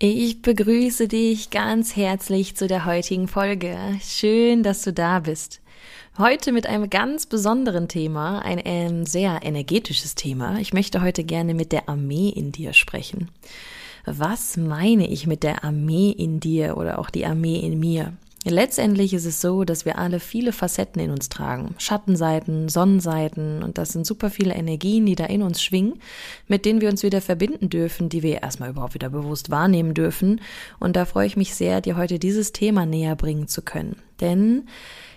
Ich begrüße dich ganz herzlich zu der heutigen Folge. Schön, dass du da bist. Heute mit einem ganz besonderen Thema, ein ähm, sehr energetisches Thema. Ich möchte heute gerne mit der Armee in dir sprechen. Was meine ich mit der Armee in dir oder auch die Armee in mir? Letztendlich ist es so, dass wir alle viele Facetten in uns tragen. Schattenseiten, Sonnenseiten und das sind super viele Energien, die da in uns schwingen, mit denen wir uns wieder verbinden dürfen, die wir erstmal überhaupt wieder bewusst wahrnehmen dürfen. Und da freue ich mich sehr, dir heute dieses Thema näher bringen zu können. Denn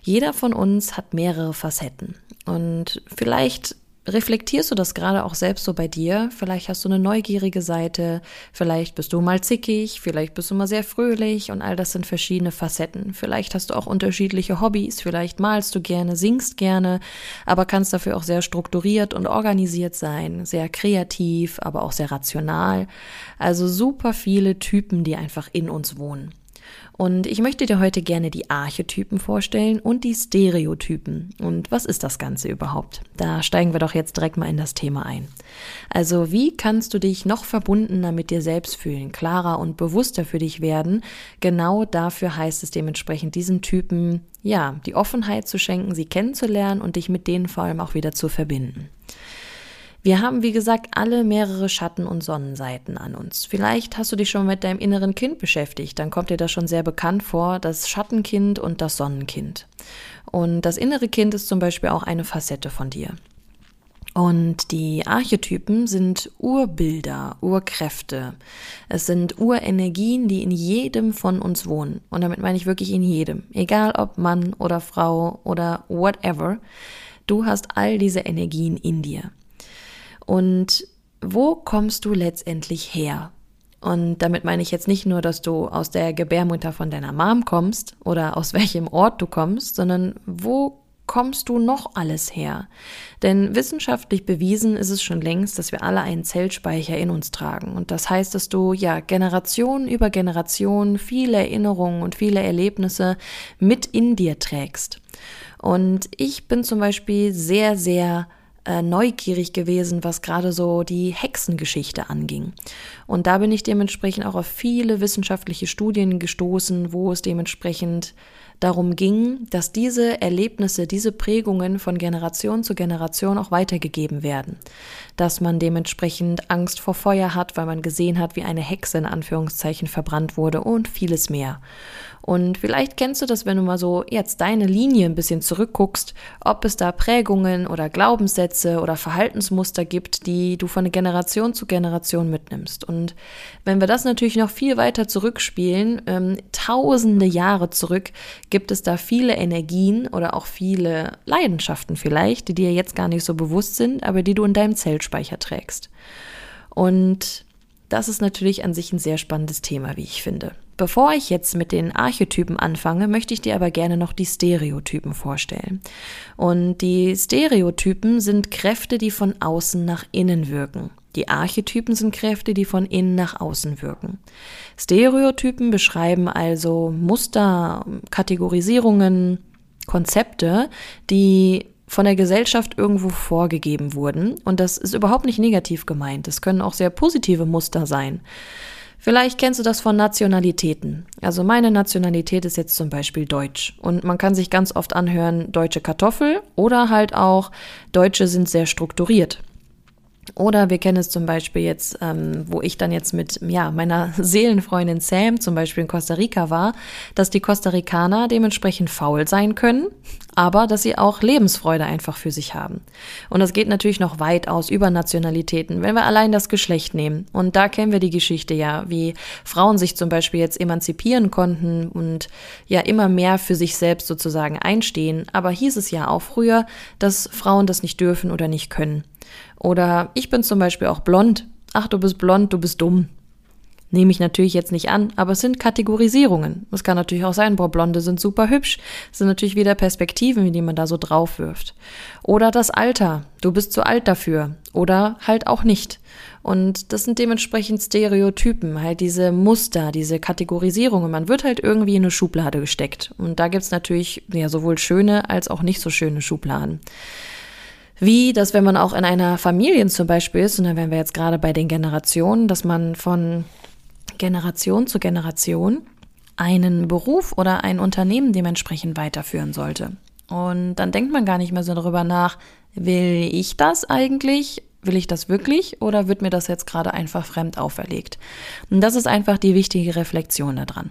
jeder von uns hat mehrere Facetten. Und vielleicht reflektierst du das gerade auch selbst so bei dir? Vielleicht hast du eine neugierige Seite, vielleicht bist du mal zickig, vielleicht bist du mal sehr fröhlich und all das sind verschiedene Facetten. Vielleicht hast du auch unterschiedliche Hobbys, vielleicht malst du gerne, singst gerne, aber kannst dafür auch sehr strukturiert und organisiert sein, sehr kreativ, aber auch sehr rational. Also super viele Typen, die einfach in uns wohnen. Und ich möchte dir heute gerne die Archetypen vorstellen und die Stereotypen. Und was ist das Ganze überhaupt? Da steigen wir doch jetzt direkt mal in das Thema ein. Also wie kannst du dich noch verbundener mit dir selbst fühlen, klarer und bewusster für dich werden? Genau dafür heißt es dementsprechend diesen Typen, ja, die Offenheit zu schenken, sie kennenzulernen und dich mit denen vor allem auch wieder zu verbinden. Wir haben, wie gesagt, alle mehrere Schatten- und Sonnenseiten an uns. Vielleicht hast du dich schon mit deinem inneren Kind beschäftigt, dann kommt dir das schon sehr bekannt vor, das Schattenkind und das Sonnenkind. Und das innere Kind ist zum Beispiel auch eine Facette von dir. Und die Archetypen sind Urbilder, Urkräfte. Es sind Urenergien, die in jedem von uns wohnen. Und damit meine ich wirklich in jedem. Egal ob Mann oder Frau oder whatever. Du hast all diese Energien in dir. Und wo kommst du letztendlich her? Und damit meine ich jetzt nicht nur, dass du aus der Gebärmutter von deiner Mom kommst oder aus welchem Ort du kommst, sondern wo kommst du noch alles her? Denn wissenschaftlich bewiesen ist es schon längst, dass wir alle einen Zellspeicher in uns tragen. Und das heißt, dass du ja Generation über Generation viele Erinnerungen und viele Erlebnisse mit in dir trägst. Und ich bin zum Beispiel sehr, sehr äh, neugierig gewesen, was gerade so die Hexengeschichte anging. Und da bin ich dementsprechend auch auf viele wissenschaftliche Studien gestoßen, wo es dementsprechend darum ging, dass diese Erlebnisse, diese Prägungen von Generation zu Generation auch weitergegeben werden. Dass man dementsprechend Angst vor Feuer hat, weil man gesehen hat, wie eine Hexe in Anführungszeichen verbrannt wurde und vieles mehr. Und vielleicht kennst du das, wenn du mal so jetzt deine Linie ein bisschen zurückguckst, ob es da Prägungen oder Glaubenssätze oder Verhaltensmuster gibt, die du von Generation zu Generation mitnimmst. Und wenn wir das natürlich noch viel weiter zurückspielen, ähm, tausende Jahre zurück, gibt es da viele Energien oder auch viele Leidenschaften vielleicht, die dir jetzt gar nicht so bewusst sind, aber die du in deinem Zellspeicher trägst. Und das ist natürlich an sich ein sehr spannendes Thema, wie ich finde. Bevor ich jetzt mit den Archetypen anfange, möchte ich dir aber gerne noch die Stereotypen vorstellen. Und die Stereotypen sind Kräfte, die von außen nach innen wirken. Die Archetypen sind Kräfte, die von innen nach außen wirken. Stereotypen beschreiben also Muster, Kategorisierungen, Konzepte, die von der Gesellschaft irgendwo vorgegeben wurden. Und das ist überhaupt nicht negativ gemeint. Es können auch sehr positive Muster sein. Vielleicht kennst du das von Nationalitäten. Also meine Nationalität ist jetzt zum Beispiel Deutsch. Und man kann sich ganz oft anhören, deutsche Kartoffel oder halt auch, Deutsche sind sehr strukturiert. Oder wir kennen es zum Beispiel jetzt, ähm, wo ich dann jetzt mit ja, meiner Seelenfreundin Sam zum Beispiel in Costa Rica war, dass die Costa Ricaner dementsprechend faul sein können, aber dass sie auch Lebensfreude einfach für sich haben. Und das geht natürlich noch weit aus über Nationalitäten, wenn wir allein das Geschlecht nehmen. Und da kennen wir die Geschichte ja, wie Frauen sich zum Beispiel jetzt emanzipieren konnten und ja immer mehr für sich selbst sozusagen einstehen. Aber hieß es ja auch früher, dass Frauen das nicht dürfen oder nicht können. Oder ich bin zum Beispiel auch blond. Ach, du bist blond, du bist dumm. Nehme ich natürlich jetzt nicht an, aber es sind Kategorisierungen. Es kann natürlich auch sein, boah, Blonde sind super hübsch. Es sind natürlich wieder Perspektiven, die man da so drauf wirft. Oder das Alter. Du bist zu alt dafür. Oder halt auch nicht. Und das sind dementsprechend Stereotypen, halt diese Muster, diese Kategorisierungen. Man wird halt irgendwie in eine Schublade gesteckt. Und da gibt's natürlich ja sowohl schöne als auch nicht so schöne Schubladen. Wie, dass wenn man auch in einer Familie zum Beispiel ist, und dann wären wir jetzt gerade bei den Generationen, dass man von Generation zu Generation einen Beruf oder ein Unternehmen dementsprechend weiterführen sollte. Und dann denkt man gar nicht mehr so darüber nach, will ich das eigentlich? Will ich das wirklich oder wird mir das jetzt gerade einfach fremd auferlegt? Und das ist einfach die wichtige Reflexion daran.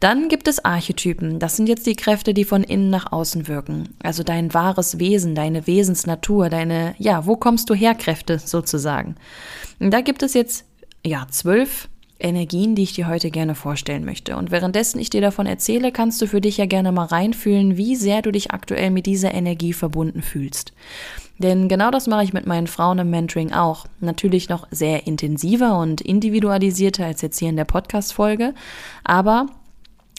Dann gibt es Archetypen. Das sind jetzt die Kräfte, die von innen nach außen wirken. Also dein wahres Wesen, deine Wesensnatur, deine, ja, wo kommst du her Kräfte sozusagen. Und da gibt es jetzt, ja, zwölf Energien, die ich dir heute gerne vorstellen möchte. Und währenddessen ich dir davon erzähle, kannst du für dich ja gerne mal reinfühlen, wie sehr du dich aktuell mit dieser Energie verbunden fühlst. Denn genau das mache ich mit meinen Frauen im Mentoring auch. Natürlich noch sehr intensiver und individualisierter als jetzt hier in der Podcast-Folge. Aber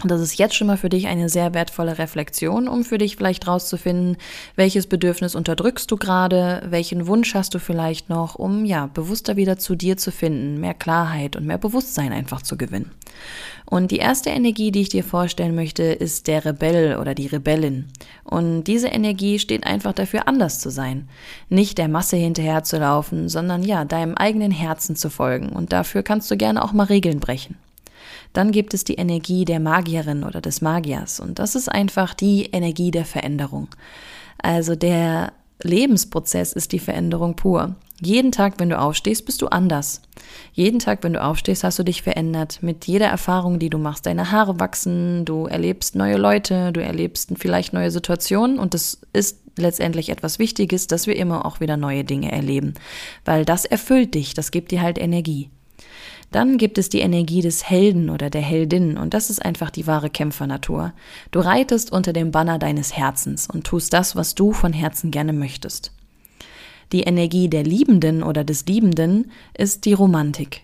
das ist jetzt schon mal für dich eine sehr wertvolle Reflexion, um für dich vielleicht rauszufinden, welches Bedürfnis unterdrückst du gerade, welchen Wunsch hast du vielleicht noch, um ja bewusster wieder zu dir zu finden, mehr Klarheit und mehr Bewusstsein einfach zu gewinnen. Und die erste Energie, die ich dir vorstellen möchte, ist der Rebell oder die Rebellin. Und diese Energie steht einfach dafür, anders zu sein. Nicht der Masse hinterherzulaufen, sondern ja, deinem eigenen Herzen zu folgen. Und dafür kannst du gerne auch mal Regeln brechen. Dann gibt es die Energie der Magierin oder des Magiers und das ist einfach die Energie der Veränderung. Also der Lebensprozess ist die Veränderung pur. Jeden Tag, wenn du aufstehst, bist du anders. Jeden Tag, wenn du aufstehst, hast du dich verändert. Mit jeder Erfahrung, die du machst. Deine Haare wachsen, du erlebst neue Leute, du erlebst vielleicht neue Situationen und das ist letztendlich etwas Wichtiges, dass wir immer auch wieder neue Dinge erleben. Weil das erfüllt dich, das gibt dir halt Energie. Dann gibt es die Energie des Helden oder der Heldin und das ist einfach die wahre Kämpfernatur. Du reitest unter dem Banner deines Herzens und tust das, was du von Herzen gerne möchtest. Die Energie der Liebenden oder des Liebenden ist die Romantik.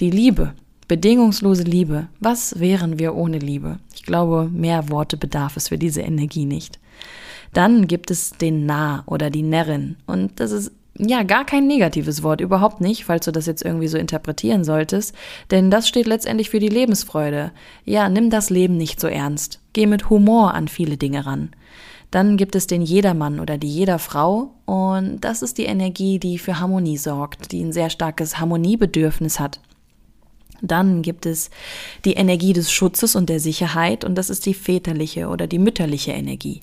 Die Liebe, bedingungslose Liebe. Was wären wir ohne Liebe? Ich glaube, mehr Worte bedarf es für diese Energie nicht. Dann gibt es den Nah oder die Närrin und das ist ja, gar kein negatives Wort, überhaupt nicht, falls du das jetzt irgendwie so interpretieren solltest, denn das steht letztendlich für die Lebensfreude. Ja, nimm das Leben nicht so ernst. Geh mit Humor an viele Dinge ran. Dann gibt es den Jedermann oder die Jederfrau und das ist die Energie, die für Harmonie sorgt, die ein sehr starkes Harmoniebedürfnis hat. Dann gibt es die Energie des Schutzes und der Sicherheit und das ist die väterliche oder die mütterliche Energie.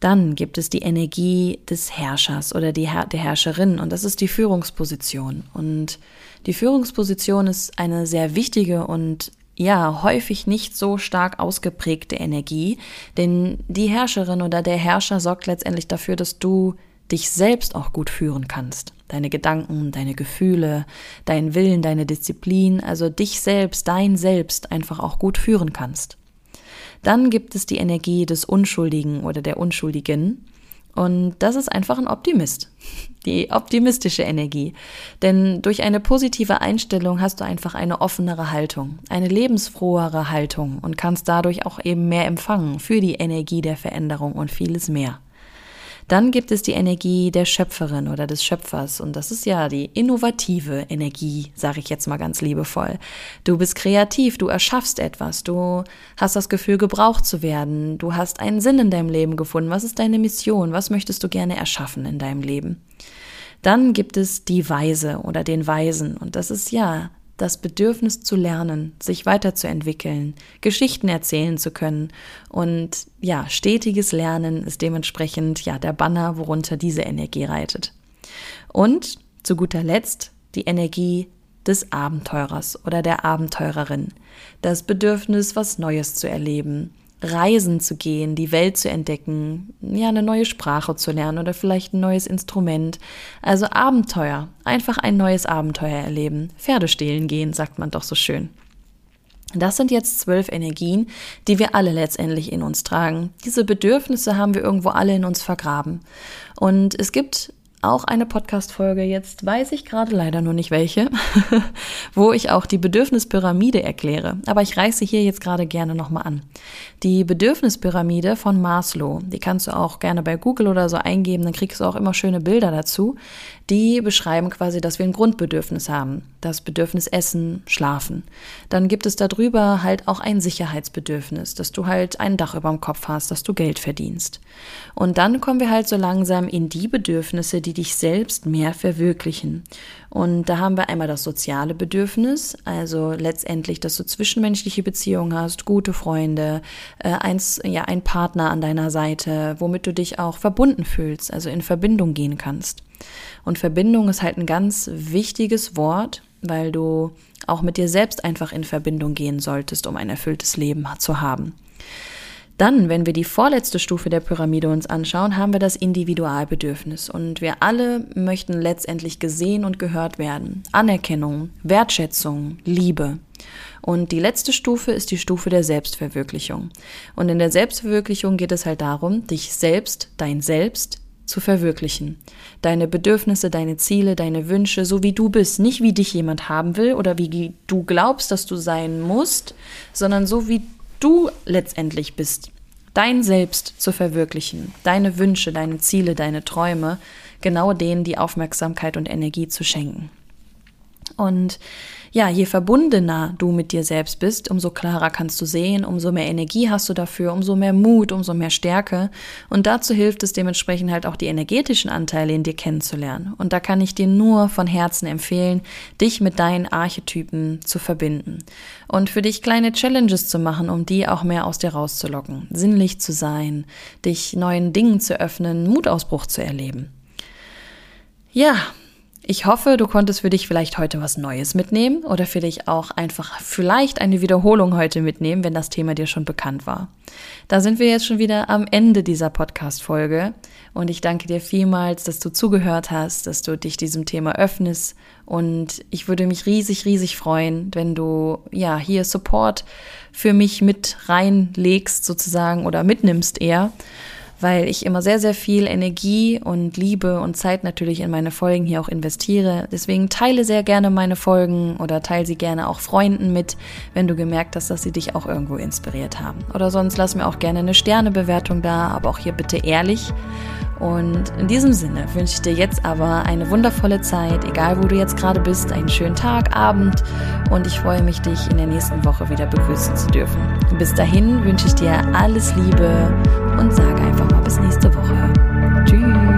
Dann gibt es die Energie des Herrschers oder die Her der Herrscherin und das ist die Führungsposition. Und die Führungsposition ist eine sehr wichtige und ja, häufig nicht so stark ausgeprägte Energie, denn die Herrscherin oder der Herrscher sorgt letztendlich dafür, dass du dich selbst auch gut führen kannst. Deine Gedanken, deine Gefühle, dein Willen, deine Disziplin, also dich selbst, dein Selbst einfach auch gut führen kannst. Dann gibt es die Energie des Unschuldigen oder der Unschuldigen. Und das ist einfach ein Optimist. Die optimistische Energie. Denn durch eine positive Einstellung hast du einfach eine offenere Haltung, eine lebensfrohere Haltung und kannst dadurch auch eben mehr empfangen für die Energie der Veränderung und vieles mehr. Dann gibt es die Energie der Schöpferin oder des Schöpfers und das ist ja die innovative Energie, sage ich jetzt mal ganz liebevoll. Du bist kreativ, du erschaffst etwas, du hast das Gefühl gebraucht zu werden, du hast einen Sinn in deinem Leben gefunden. Was ist deine Mission? Was möchtest du gerne erschaffen in deinem Leben? Dann gibt es die Weise oder den Weisen und das ist ja das Bedürfnis zu lernen, sich weiterzuentwickeln, Geschichten erzählen zu können. Und ja, stetiges Lernen ist dementsprechend ja der Banner, worunter diese Energie reitet. Und zu guter Letzt die Energie des Abenteurers oder der Abenteurerin, das Bedürfnis, was Neues zu erleben, reisen zu gehen, die Welt zu entdecken, ja, eine neue Sprache zu lernen oder vielleicht ein neues Instrument. Also Abenteuer, einfach ein neues Abenteuer erleben. Pferde stehlen gehen, sagt man doch so schön. Das sind jetzt zwölf Energien, die wir alle letztendlich in uns tragen. Diese Bedürfnisse haben wir irgendwo alle in uns vergraben. Und es gibt auch eine Podcast-Folge, jetzt weiß ich gerade leider nur nicht welche, wo ich auch die Bedürfnispyramide erkläre. Aber ich reiße hier jetzt gerade gerne nochmal an. Die Bedürfnispyramide von Maslow, die kannst du auch gerne bei Google oder so eingeben, dann kriegst du auch immer schöne Bilder dazu. Die beschreiben quasi, dass wir ein Grundbedürfnis haben. Das Bedürfnis Essen, Schlafen. Dann gibt es darüber halt auch ein Sicherheitsbedürfnis, dass du halt ein Dach über dem Kopf hast, dass du Geld verdienst. Und dann kommen wir halt so langsam in die Bedürfnisse, die dich selbst mehr verwirklichen. Und da haben wir einmal das soziale Bedürfnis, also letztendlich, dass du zwischenmenschliche Beziehungen hast, gute Freunde, äh, eins, ja, ein Partner an deiner Seite, womit du dich auch verbunden fühlst, also in Verbindung gehen kannst. Und Verbindung ist halt ein ganz wichtiges Wort, weil du auch mit dir selbst einfach in Verbindung gehen solltest, um ein erfülltes Leben zu haben. Dann, wenn wir die vorletzte Stufe der Pyramide uns anschauen, haben wir das Individualbedürfnis. Und wir alle möchten letztendlich gesehen und gehört werden. Anerkennung, Wertschätzung, Liebe. Und die letzte Stufe ist die Stufe der Selbstverwirklichung. Und in der Selbstverwirklichung geht es halt darum, dich selbst, dein Selbst zu verwirklichen. Deine Bedürfnisse, deine Ziele, deine Wünsche, so wie du bist. Nicht wie dich jemand haben will oder wie du glaubst, dass du sein musst, sondern so wie du letztendlich bist, dein Selbst zu verwirklichen, deine Wünsche, deine Ziele, deine Träume, genau denen die Aufmerksamkeit und Energie zu schenken. Und ja, je verbundener du mit dir selbst bist, umso klarer kannst du sehen, umso mehr Energie hast du dafür, umso mehr Mut, umso mehr Stärke. Und dazu hilft es dementsprechend halt auch die energetischen Anteile in dir kennenzulernen. Und da kann ich dir nur von Herzen empfehlen, dich mit deinen Archetypen zu verbinden. Und für dich kleine Challenges zu machen, um die auch mehr aus dir rauszulocken. Sinnlich zu sein, dich neuen Dingen zu öffnen, Mutausbruch zu erleben. Ja, ich hoffe, du konntest für dich vielleicht heute was Neues mitnehmen oder für dich auch einfach vielleicht eine Wiederholung heute mitnehmen, wenn das Thema dir schon bekannt war. Da sind wir jetzt schon wieder am Ende dieser Podcast-Folge und ich danke dir vielmals, dass du zugehört hast, dass du dich diesem Thema öffnest und ich würde mich riesig, riesig freuen, wenn du ja hier Support für mich mit reinlegst sozusagen oder mitnimmst eher weil ich immer sehr, sehr viel Energie und Liebe und Zeit natürlich in meine Folgen hier auch investiere. Deswegen teile sehr gerne meine Folgen oder teile sie gerne auch Freunden mit, wenn du gemerkt hast, dass sie dich auch irgendwo inspiriert haben. Oder sonst lass mir auch gerne eine Sternebewertung da, aber auch hier bitte ehrlich. Und in diesem Sinne wünsche ich dir jetzt aber eine wundervolle Zeit, egal wo du jetzt gerade bist, einen schönen Tag, Abend und ich freue mich, dich in der nächsten Woche wieder begrüßen zu dürfen. Bis dahin wünsche ich dir alles Liebe und sage einfach mal bis nächste Woche. Tschüss.